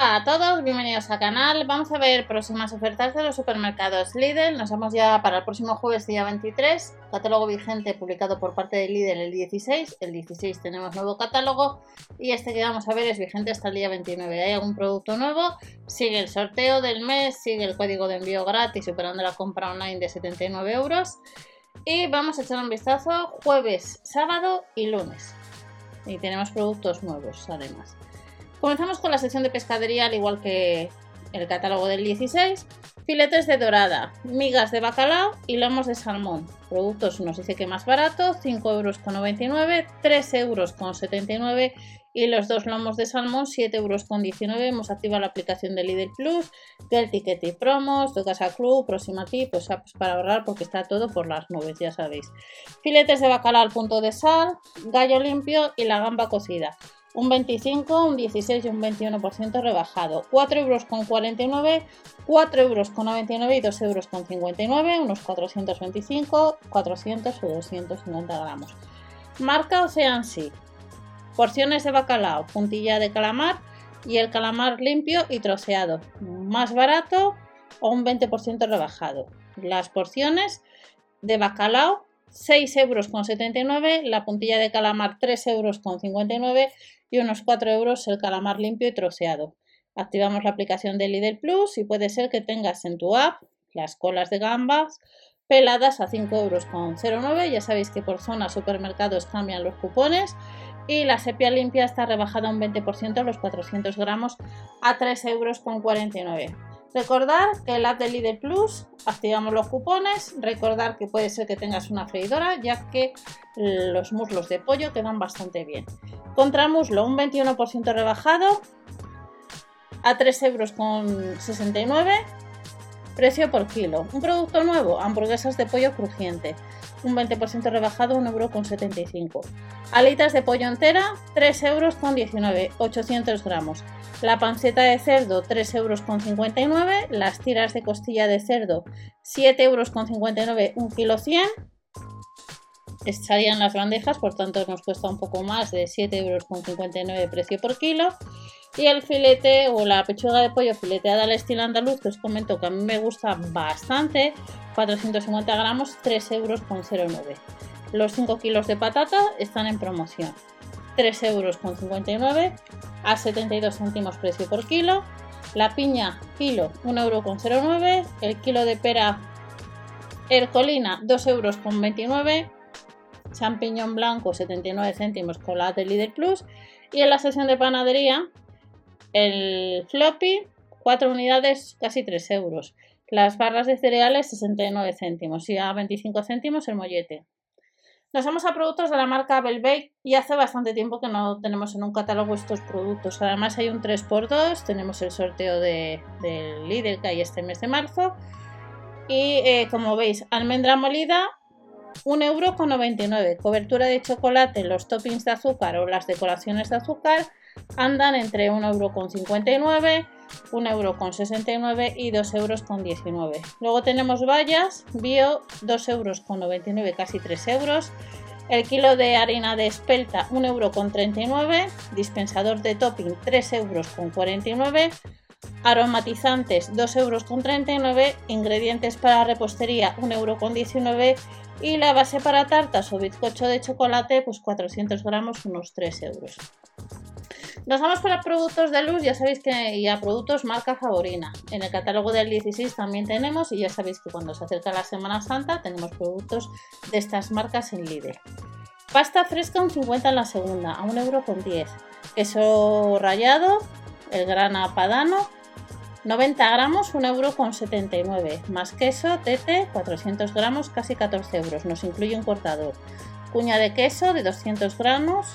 Hola a todos, bienvenidos al canal. Vamos a ver próximas ofertas de los supermercados Lidl. Nos vamos ya para el próximo jueves día 23. Catálogo vigente publicado por parte de Lidl el 16. El 16 tenemos nuevo catálogo y este que vamos a ver es vigente hasta el día 29. ¿Hay algún producto nuevo? Sigue el sorteo del mes, sigue el código de envío gratis superando la compra online de 79 euros. Y vamos a echar un vistazo jueves, sábado y lunes. Y tenemos productos nuevos además. Comenzamos con la sección de pescadería, al igual que el catálogo del 16. Filetes de dorada, migas de bacalao y lomos de salmón. Productos nos dice que más barato, 5,99 euros, 3 euros y los dos lomos de salmón 7,19 euros. Hemos activado la aplicación de Lidl Plus, del Ticket y Promos, de Casa Club, Proximati, pues, pues para ahorrar porque está todo por las nubes, ya sabéis. Filetes de bacalao al punto de sal, gallo limpio y la gamba cocida un 25, un 16 y un 21% rebajado. 4 euros con 49, 4 euros con 99 y 2 euros con 59, unos 425, 400 o 250 gramos. Marca Ocean Sea. Porciones de bacalao, puntilla de calamar y el calamar limpio y troceado. Más barato o un 20% rebajado. Las porciones de bacalao 6 euros con 79, la puntilla de calamar 3 euros con 59 y unos 4 euros el calamar limpio y troceado. Activamos la aplicación de Lidl Plus y puede ser que tengas en tu app las colas de gambas peladas a 5 euros con 09. Ya sabéis que por zona supermercados cambian los cupones y la sepia limpia está rebajada un 20% los 400 gramos a 3 euros con 49. Recordar que el app de Lidl Plus activamos los cupones. Recordar que puede ser que tengas una freidora, ya que los muslos de pollo quedan bastante bien. Contra muslo, un 21% rebajado a 3,69 euros. Precio por kilo. Un producto nuevo, hamburguesas de pollo crujiente. Un 20% rebajado, 1,75 euros. Alitas de pollo entera, 3,19 euros, 800 gramos. La panceta de cerdo, 3,59 euros. Las tiras de costilla de cerdo, 7,59 euros, 1 kilo 100. Estarían las bandejas, por tanto nos cuesta un poco más de 7,59 euros precio por kilo. Y el filete o la pechuga de pollo fileteada al estilo andaluz, que os comento que a mí me gusta bastante, 450 gramos, 3,09 euros. Los 5 kilos de patata están en promoción. 3,59 euros a 72 céntimos precio por kilo. La piña, kilo, 1,09 euros. El kilo de pera Ercolina, 2,29 euros. Champiñón blanco, 79 céntimos con la de Lidl Plus. Y en la sesión de panadería, el floppy, 4 unidades, casi 3 euros. Las barras de cereales, 69 céntimos. Y a 25 céntimos el mollete. Nos vamos a productos de la marca Belbake y hace bastante tiempo que no tenemos en un catálogo estos productos. Además hay un 3x2, tenemos el sorteo de, del líder que hay este mes de marzo. Y eh, como veis, almendra molida, 1,99€. Cobertura de chocolate, los toppings de azúcar o las decoraciones de azúcar andan entre 1,59€, 1,69€ y 2,19€. Luego tenemos vallas, bio, 2,99€, casi 3 euros. El kilo de harina de espelta, 1,39€. Dispensador de topping, 3,49€. Aromatizantes, 2,39€. Ingredientes para repostería, 1,19€ y la base para tartas o bizcocho de chocolate, pues 400 gramos, unos 3 euros. Nos vamos para productos de luz, ya sabéis que y a productos marca favorina. En el catálogo del 16 también tenemos y ya sabéis que cuando se acerca la Semana Santa tenemos productos de estas marcas en Lidl. Pasta fresca un 50 en la segunda, a 1,10 euro. Queso rallado, el grana padano, 90 gramos, 1,79 euro. Más queso, tete, 400 gramos, casi 14 euros. Nos incluye un cortador. Cuña de queso de 200 gramos,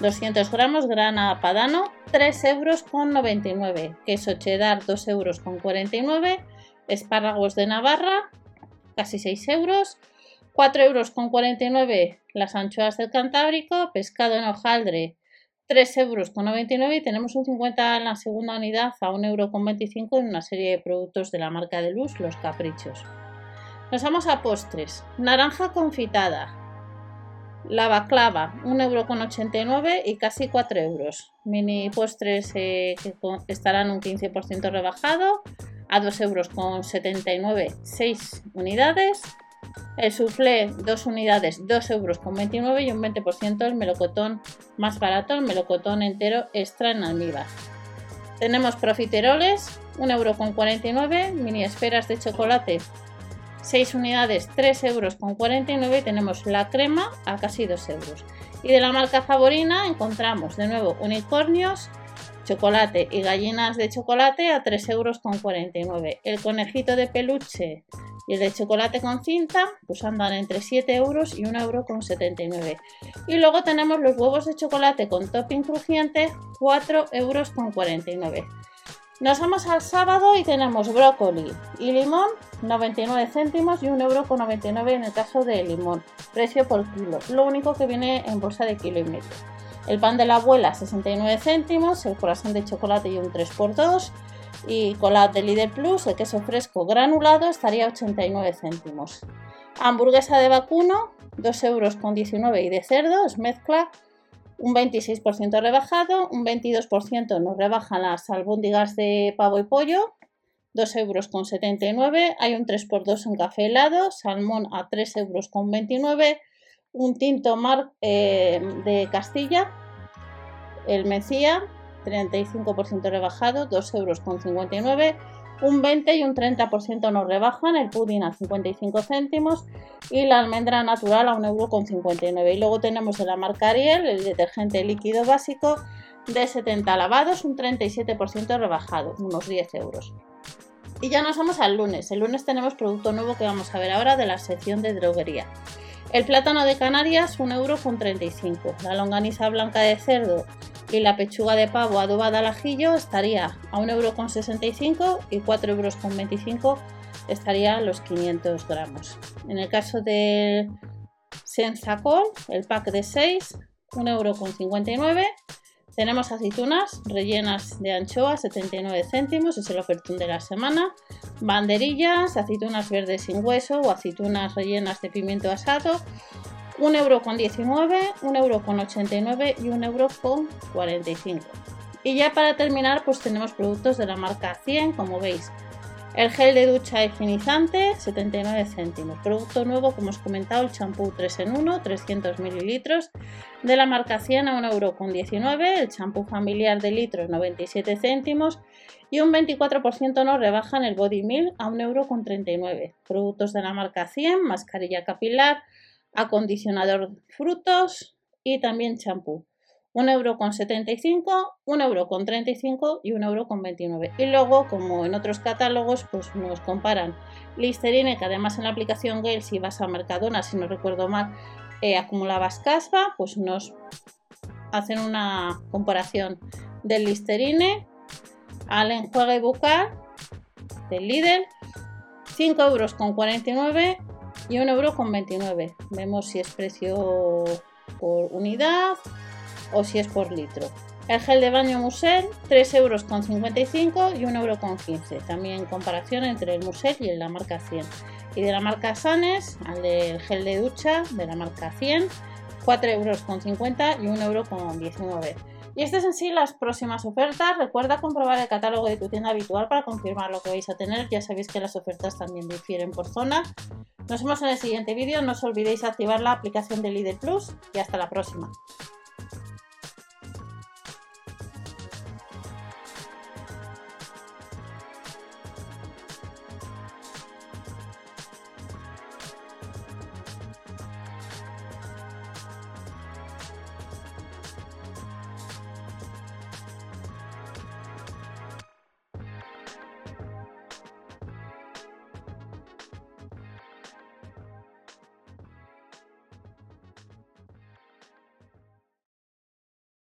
200 gramos, grana padano, 3,99 euros. Queso cheddar, 2,49 euros. Espárragos de Navarra, casi 6 euros. 4,49 euros las anchoas del Cantábrico. Pescado en hojaldre, 3,99 euros y tenemos un 50 en la segunda unidad a 1,25 euro en una serie de productos de la marca de luz, los caprichos. Nos vamos a postres. Naranja confitada, La baclava, 1,89€ y casi 4 euros. Mini postres eh, que estarán un 15% rebajado a 2,79 euros 6 unidades. El soufflé, 2 unidades, 2 euros con 29 y un 20% el melocotón más barato, el melocotón entero extra en almíbar. Tenemos profiteroles, 1 euro con 49, mini esferas de chocolate, 6 unidades, 3 euros con 49 y tenemos la crema a casi 2 euros. Y de la marca Favorina encontramos de nuevo unicornios, chocolate y gallinas de chocolate a 3 euros con 49. El conejito de peluche y el de chocolate con cinta, pues andan entre 7 euros y 1 euro con 79. Y luego tenemos los huevos de chocolate con topping crujiente, 4 euros con 49. Nos vamos al sábado y tenemos brócoli y limón 99 céntimos y 1 euro con 99 en el caso de limón, precio por kilo. Lo único que viene en bolsa de kilo y medio. El pan de la abuela 69 céntimos, el corazón de chocolate y un 3x2 y con la de Lidl Plus, el queso fresco granulado estaría 89 céntimos. Hamburguesa de vacuno, 2 euros con 19 y de cerdo, es mezcla, un 26% rebajado, un 22% nos rebajan las albóndigas de pavo y pollo, 2 euros con 79, hay un 3x2 en café helado, salmón a 3 euros con 29, un tinto mar eh, de Castilla, el Mecía 35% rebajado, 2,59 euros. Un 20 y un 30% nos rebajan, el pudding a 55 céntimos y la almendra natural a 1,59 euro. Y luego tenemos de la marca Ariel el detergente líquido básico de 70 lavados, un 37% rebajado, unos 10 euros. Y ya nos vamos al lunes. El lunes tenemos producto nuevo que vamos a ver ahora de la sección de droguería. El plátano de Canarias, 1,35 euro. La longaniza blanca de cerdo y la pechuga de pavo adobada al ajillo estaría a 1,65€ y 4,25€ estaría los 500 gramos. En el caso del Sensacol, el pack de 6, 1,59€. Tenemos aceitunas rellenas de anchoa, 79 céntimos, es el ofertón de la semana. Banderillas, aceitunas verdes sin hueso o aceitunas rellenas de pimiento asado, 1,19 euro, 1,89 euro y 1,45 euro. Y ya para terminar, pues tenemos productos de la marca 100, como veis. El gel de ducha higienizante, 79 céntimos. Producto nuevo, como os he comentado, el champú 3 en 1, 300 mililitros. De la marca 100 a 1,19 euro. El champú familiar de litros, 97 céntimos. Y un 24% nos rebajan el body milk a 1,39 euro. Productos de la marca 100, mascarilla capilar, acondicionador frutos y también champú. 1,75€, 1,35€ y 1,29€. Y luego, como en otros catálogos, pues nos comparan Listerine, que además en la aplicación Gale, si vas a Mercadona, si no recuerdo mal, eh, acumulabas caspa, pues nos hacen una comparación del Listerine al enjuague bucal del Lidl, 5,49€ y 1,29€. Vemos si es precio por unidad o si es por litro. El gel de baño Musel, 3,55€ y 1,15€. También comparación entre el Musel y el de la marca 100. Y de la marca Sanes, al del gel de ducha de la marca 100, 4,50€ y 1,19€. Y estas en sí las próximas ofertas. Recuerda comprobar el catálogo de tu tienda habitual para confirmar lo que vais a tener. Ya sabéis que las ofertas también difieren por zona. Nos vemos en el siguiente vídeo. No os olvidéis activar la aplicación de Líder Plus y hasta la próxima.